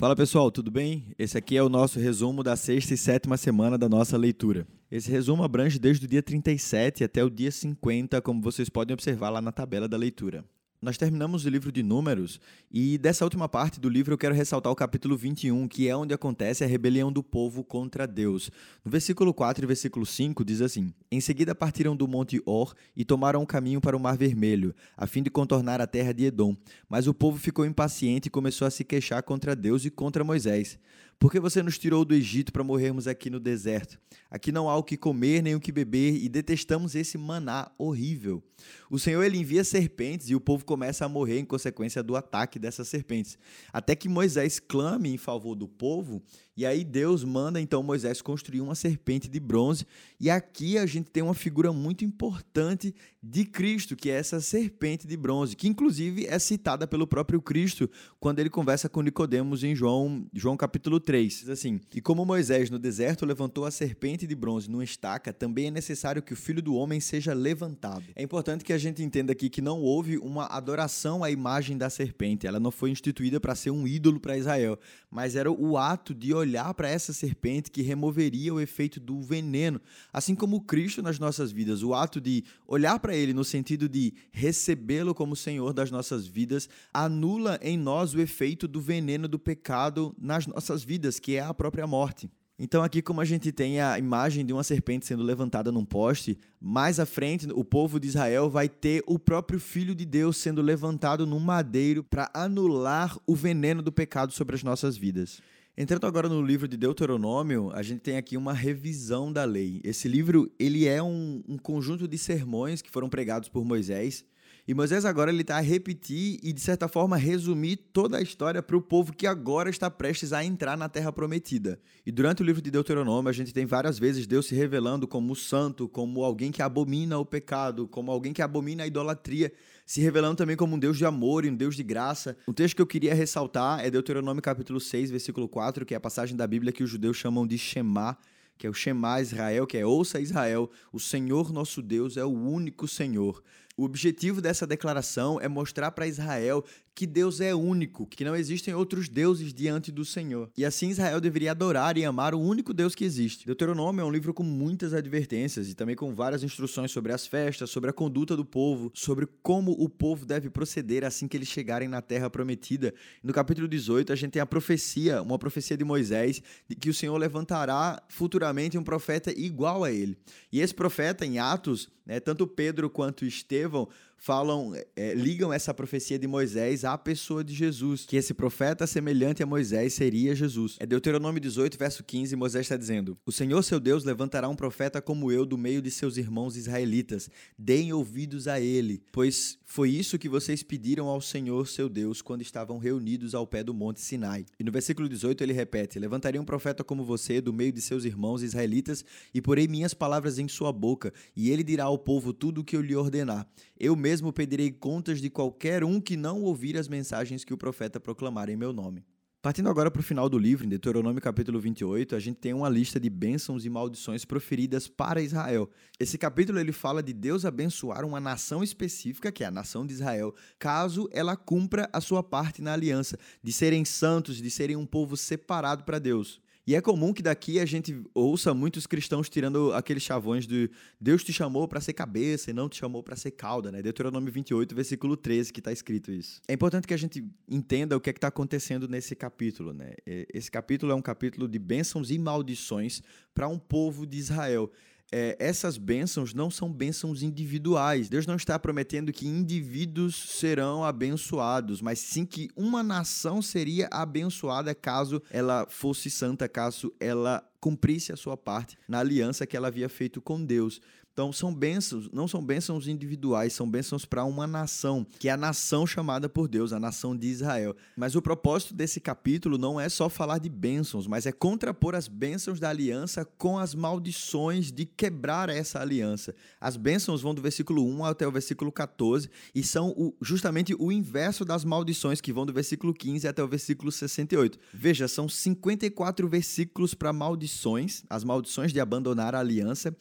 Fala pessoal, tudo bem? Esse aqui é o nosso resumo da sexta e sétima semana da nossa leitura. Esse resumo abrange desde o dia 37 até o dia 50, como vocês podem observar lá na tabela da leitura. Nós terminamos o livro de Números e dessa última parte do livro eu quero ressaltar o capítulo 21, que é onde acontece a rebelião do povo contra Deus. No versículo 4 e versículo 5 diz assim: Em seguida partiram do monte Or e tomaram o caminho para o Mar Vermelho, a fim de contornar a terra de Edom. Mas o povo ficou impaciente e começou a se queixar contra Deus e contra Moisés. Por que você nos tirou do Egito para morrermos aqui no deserto? Aqui não há o que comer nem o que beber e detestamos esse maná horrível. O Senhor ele envia serpentes e o povo começa a morrer em consequência do ataque dessas serpentes. Até que Moisés clame em favor do povo e aí Deus manda então Moisés construir uma serpente de bronze. E aqui a gente tem uma figura muito importante de Cristo, que é essa serpente de bronze, que inclusive é citada pelo próprio Cristo quando ele conversa com Nicodemos em João, João capítulo 3. Diz assim: "E como Moisés no deserto levantou a serpente de bronze numa estaca, também é necessário que o filho do homem seja levantado". É importante que a gente entenda aqui que não houve uma adoração à imagem da serpente. Ela não foi instituída para ser um ídolo para Israel, mas era o ato de olhar para essa serpente que removeria o efeito do veneno, assim como Cristo nas nossas vidas. O ato de olhar para ele no sentido de recebê-lo como Senhor das nossas vidas anula em nós o efeito do veneno do pecado nas nossas vidas, que é a própria morte. Então, aqui, como a gente tem a imagem de uma serpente sendo levantada num poste, mais à frente, o povo de Israel vai ter o próprio Filho de Deus sendo levantado num madeiro para anular o veneno do pecado sobre as nossas vidas. Entrando agora no livro de Deuteronômio, a gente tem aqui uma revisão da lei. Esse livro ele é um, um conjunto de sermões que foram pregados por Moisés. E Moisés agora ele está a repetir e, de certa forma, resumir toda a história para o povo que agora está prestes a entrar na Terra Prometida. E durante o livro de Deuteronômio, a gente tem várias vezes Deus se revelando como santo, como alguém que abomina o pecado, como alguém que abomina a idolatria se revelando também como um Deus de amor e um Deus de graça. O texto que eu queria ressaltar é Deuteronômio capítulo 6, versículo 4, que é a passagem da Bíblia que os judeus chamam de Shema, que é o Shema Israel, que é ouça Israel, o Senhor nosso Deus é o único Senhor. O objetivo dessa declaração é mostrar para Israel que Deus é único, que não existem outros deuses diante do Senhor. E assim Israel deveria adorar e amar o único Deus que existe. Deuteronômio é um livro com muitas advertências e também com várias instruções sobre as festas, sobre a conduta do povo, sobre como o povo deve proceder assim que eles chegarem na terra prometida. No capítulo 18, a gente tem a profecia, uma profecia de Moisés, de que o Senhor levantará futuramente um profeta igual a ele. E esse profeta, em Atos, né, tanto Pedro quanto Estevão falam, é, ligam essa profecia de Moisés à pessoa de Jesus, que esse profeta semelhante a Moisés seria Jesus. É Deuteronômio 18, verso 15, Moisés está dizendo: O Senhor seu Deus levantará um profeta como eu do meio de seus irmãos israelitas. Deem ouvidos a ele, pois foi isso que vocês pediram ao Senhor seu Deus quando estavam reunidos ao pé do monte Sinai. E no versículo 18 ele repete: Levantarei um profeta como você do meio de seus irmãos israelitas e porei minhas palavras em sua boca, e ele dirá ao povo tudo o que eu lhe ordenar. Eu mesmo pedirei contas de qualquer um que não ouvir as mensagens que o profeta proclamar em meu nome. Partindo agora para o final do livro, em Deuteronômio capítulo 28, a gente tem uma lista de bênçãos e maldições proferidas para Israel. Esse capítulo ele fala de Deus abençoar uma nação específica, que é a nação de Israel, caso ela cumpra a sua parte na aliança, de serem santos, de serem um povo separado para Deus. E é comum que daqui a gente ouça muitos cristãos tirando aqueles chavões de Deus te chamou para ser cabeça e não te chamou para ser cauda, né? Deuteronômio 28, versículo 13, que está escrito isso. É importante que a gente entenda o que é está acontecendo nesse capítulo, né? Esse capítulo é um capítulo de bênçãos e maldições para um povo de Israel é, essas bênçãos não são bênçãos individuais. Deus não está prometendo que indivíduos serão abençoados, mas sim que uma nação seria abençoada caso ela fosse santa, caso ela cumprisse a sua parte na aliança que ela havia feito com Deus. Então são bênçãos, não são bênçãos individuais, são bênçãos para uma nação, que é a nação chamada por Deus, a nação de Israel. Mas o propósito desse capítulo não é só falar de bênçãos, mas é contrapor as bênçãos da aliança com as maldições de quebrar essa aliança. As bênçãos vão do versículo 1 até o versículo 14 e são o, justamente o inverso das maldições que vão do versículo 15 até o versículo 68. Veja, são 54 versículos para maldições, as maldições de abandonar a aliança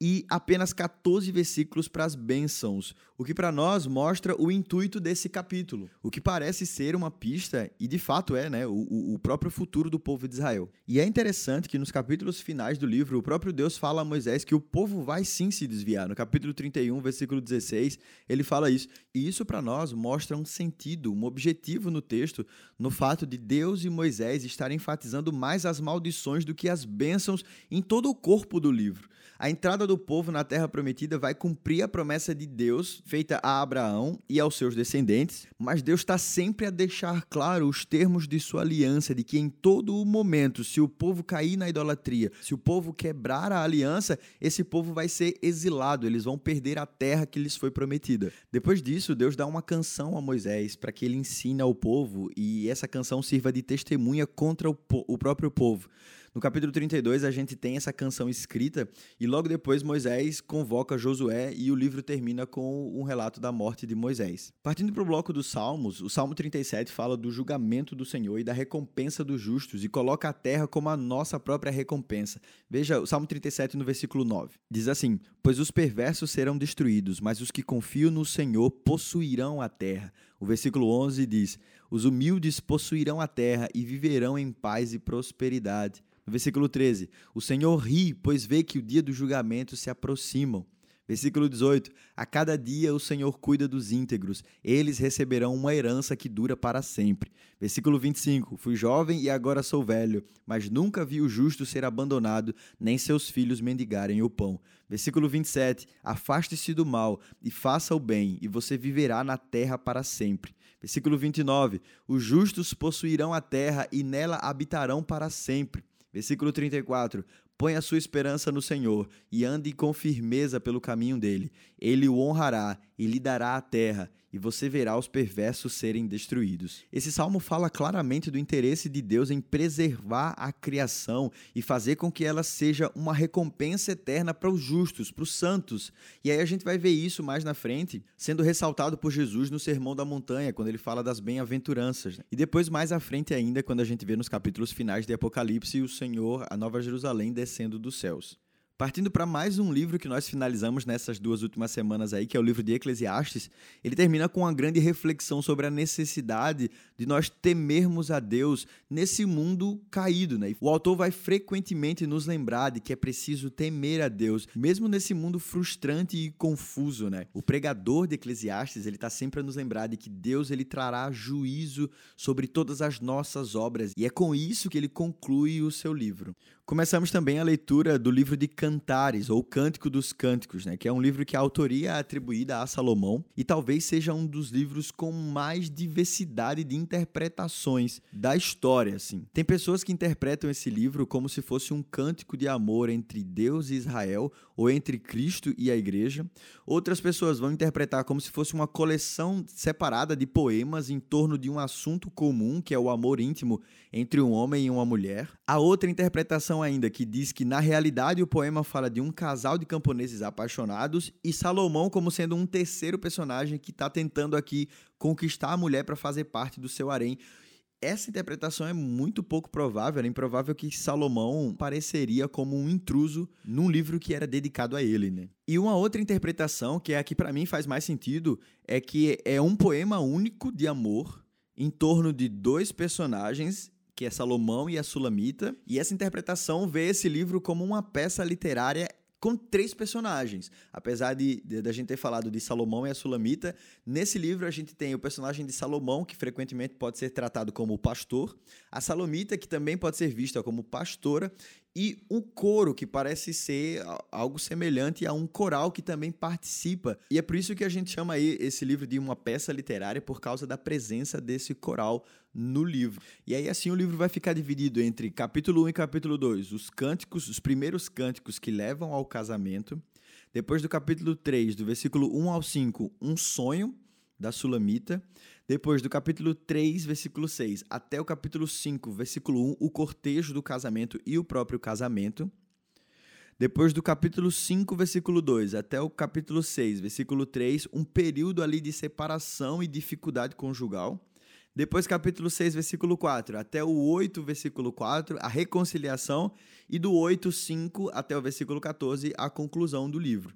e apenas 14 versículos para as bênçãos, o que para nós mostra o intuito desse capítulo, o que parece ser uma pista, e de fato é, né, o, o próprio futuro do povo de Israel. E é interessante que nos capítulos finais do livro, o próprio Deus fala a Moisés que o povo vai sim se desviar. No capítulo 31, versículo 16, ele fala isso. E isso para nós mostra um sentido, um objetivo no texto, no fato de Deus e Moisés estarem enfatizando mais as maldições do que as bênçãos em todo o corpo do livro. A entrada do povo na terra prometida vai cumprir a promessa de Deus feita a Abraão e aos seus descendentes, mas Deus está sempre a deixar claro os termos de sua aliança, de que em todo o momento, se o povo cair na idolatria, se o povo quebrar a aliança, esse povo vai ser exilado, eles vão perder a terra que lhes foi prometida. Depois disso, Deus dá uma canção a Moisés para que ele ensine ao povo e essa canção sirva de testemunha contra o, o próprio povo. No capítulo 32, a gente tem essa canção escrita e logo depois Moisés convoca Josué e o livro termina com um relato da morte de Moisés. Partindo para o bloco dos Salmos, o Salmo 37 fala do julgamento do Senhor e da recompensa dos justos e coloca a terra como a nossa própria recompensa. Veja o Salmo 37 no versículo 9. Diz assim: Pois os perversos serão destruídos, mas os que confiam no Senhor possuirão a terra. O versículo 11 diz: Os humildes possuirão a terra e viverão em paz e prosperidade. No versículo 13, o Senhor ri, pois vê que o dia do julgamento se aproxima. Versículo 18: A cada dia o Senhor cuida dos íntegros, eles receberão uma herança que dura para sempre. Versículo 25: Fui jovem e agora sou velho, mas nunca vi o justo ser abandonado, nem seus filhos mendigarem o pão. Versículo 27: Afaste-se do mal e faça o bem, e você viverá na terra para sempre. Versículo 29: Os justos possuirão a terra e nela habitarão para sempre. Versículo 34: Põe a sua esperança no Senhor e ande com firmeza pelo caminho dele. Ele o honrará e lhe dará a terra, e você verá os perversos serem destruídos. Esse salmo fala claramente do interesse de Deus em preservar a criação e fazer com que ela seja uma recompensa eterna para os justos, para os santos. E aí a gente vai ver isso mais na frente, sendo ressaltado por Jesus no Sermão da Montanha, quando ele fala das bem-aventuranças. E depois mais à frente ainda, quando a gente vê nos capítulos finais de Apocalipse o Senhor, a Nova Jerusalém descendo dos céus. Partindo para mais um livro que nós finalizamos nessas duas últimas semanas aí, que é o livro de Eclesiastes, ele termina com uma grande reflexão sobre a necessidade de nós temermos a Deus nesse mundo caído, né? O autor vai frequentemente nos lembrar de que é preciso temer a Deus, mesmo nesse mundo frustrante e confuso, né? O pregador de Eclesiastes, ele está sempre a nos lembrar de que Deus ele trará juízo sobre todas as nossas obras, e é com isso que ele conclui o seu livro. Começamos também a leitura do livro de Cantares, ou Cântico dos Cânticos, né, que é um livro que a autoria é atribuída a Salomão e talvez seja um dos livros com mais diversidade de interpretações da história. Assim. Tem pessoas que interpretam esse livro como se fosse um cântico de amor entre Deus e Israel, ou entre Cristo e a igreja. Outras pessoas vão interpretar como se fosse uma coleção separada de poemas em torno de um assunto comum, que é o amor íntimo entre um homem e uma mulher. A outra interpretação ainda que diz que na realidade o poema fala de um casal de camponeses apaixonados e Salomão como sendo um terceiro personagem que está tentando aqui conquistar a mulher para fazer parte do seu harém. Essa interpretação é muito pouco provável, é improvável que Salomão pareceria como um intruso num livro que era dedicado a ele, né? E uma outra interpretação, que é a que para mim faz mais sentido, é que é um poema único de amor em torno de dois personagens que é Salomão e a Sulamita, e essa interpretação vê esse livro como uma peça literária com três personagens. Apesar de, de, de, a gente ter falado de Salomão e a Sulamita, nesse livro a gente tem o personagem de Salomão, que frequentemente pode ser tratado como pastor, a Salomita, que também pode ser vista como pastora, e um coro que parece ser algo semelhante a um coral que também participa. E é por isso que a gente chama aí esse livro de uma peça literária por causa da presença desse coral no livro. E aí assim o livro vai ficar dividido entre capítulo 1 e capítulo 2, os cânticos, os primeiros cânticos que levam ao casamento. Depois do capítulo 3, do versículo 1 ao 5, um sonho da Sulamita. Depois do capítulo 3, versículo 6, até o capítulo 5, versículo 1, o cortejo do casamento e o próprio casamento. Depois do capítulo 5, versículo 2, até o capítulo 6, versículo 3, um período ali de separação e dificuldade conjugal. Depois, capítulo 6, versículo 4, até o 8, versículo 4, a reconciliação. E do 8, 5 até o versículo 14, a conclusão do livro.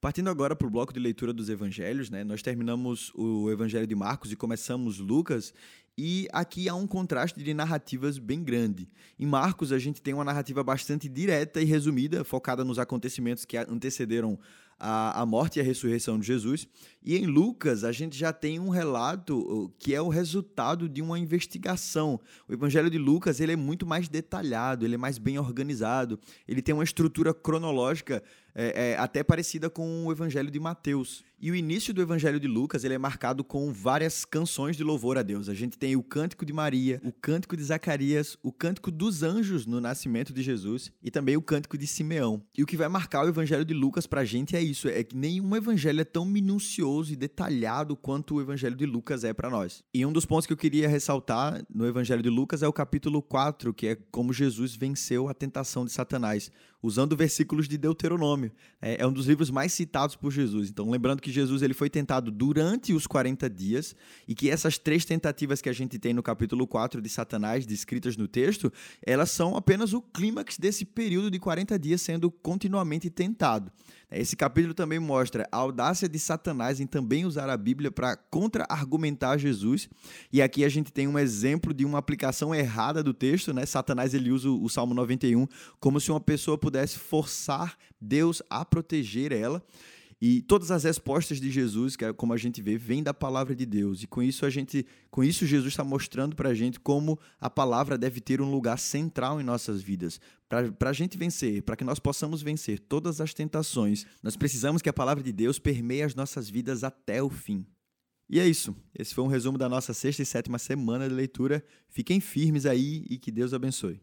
Partindo agora para o bloco de leitura dos evangelhos, né? nós terminamos o evangelho de Marcos e começamos Lucas, e aqui há um contraste de narrativas bem grande. Em Marcos, a gente tem uma narrativa bastante direta e resumida, focada nos acontecimentos que antecederam a, a morte e a ressurreição de Jesus. E em Lucas, a gente já tem um relato que é o resultado de uma investigação. O Evangelho de Lucas ele é muito mais detalhado, ele é mais bem organizado, ele tem uma estrutura cronológica é, é, até parecida com o Evangelho de Mateus. E o início do Evangelho de Lucas ele é marcado com várias canções de louvor a Deus. A gente tem o Cântico de Maria, o Cântico de Zacarias, o Cântico dos Anjos no nascimento de Jesus e também o Cântico de Simeão. E o que vai marcar o Evangelho de Lucas para a gente é isso: é que nenhum evangelho é tão minucioso e detalhado quanto o Evangelho de Lucas é para nós. E um dos pontos que eu queria ressaltar no Evangelho de Lucas é o capítulo 4, que é como Jesus venceu a tentação de Satanás usando versículos de Deuteronômio. É, é, um dos livros mais citados por Jesus. Então, lembrando que Jesus ele foi tentado durante os 40 dias e que essas três tentativas que a gente tem no capítulo 4 de Satanás, descritas no texto, elas são apenas o clímax desse período de 40 dias sendo continuamente tentado. Esse capítulo também mostra a audácia de Satanás em também usar a Bíblia para contra-argumentar Jesus. E aqui a gente tem um exemplo de uma aplicação errada do texto, né? Satanás ele usa o Salmo 91 como se uma pessoa pudesse forçar Deus a proteger ela. E todas as respostas de Jesus, que é como a gente vê, vêm da palavra de Deus. E com isso a gente, com isso Jesus está mostrando para a gente como a palavra deve ter um lugar central em nossas vidas. Para a gente vencer, para que nós possamos vencer todas as tentações, nós precisamos que a palavra de Deus permeie as nossas vidas até o fim. E é isso. Esse foi um resumo da nossa sexta e sétima semana de leitura. Fiquem firmes aí e que Deus abençoe.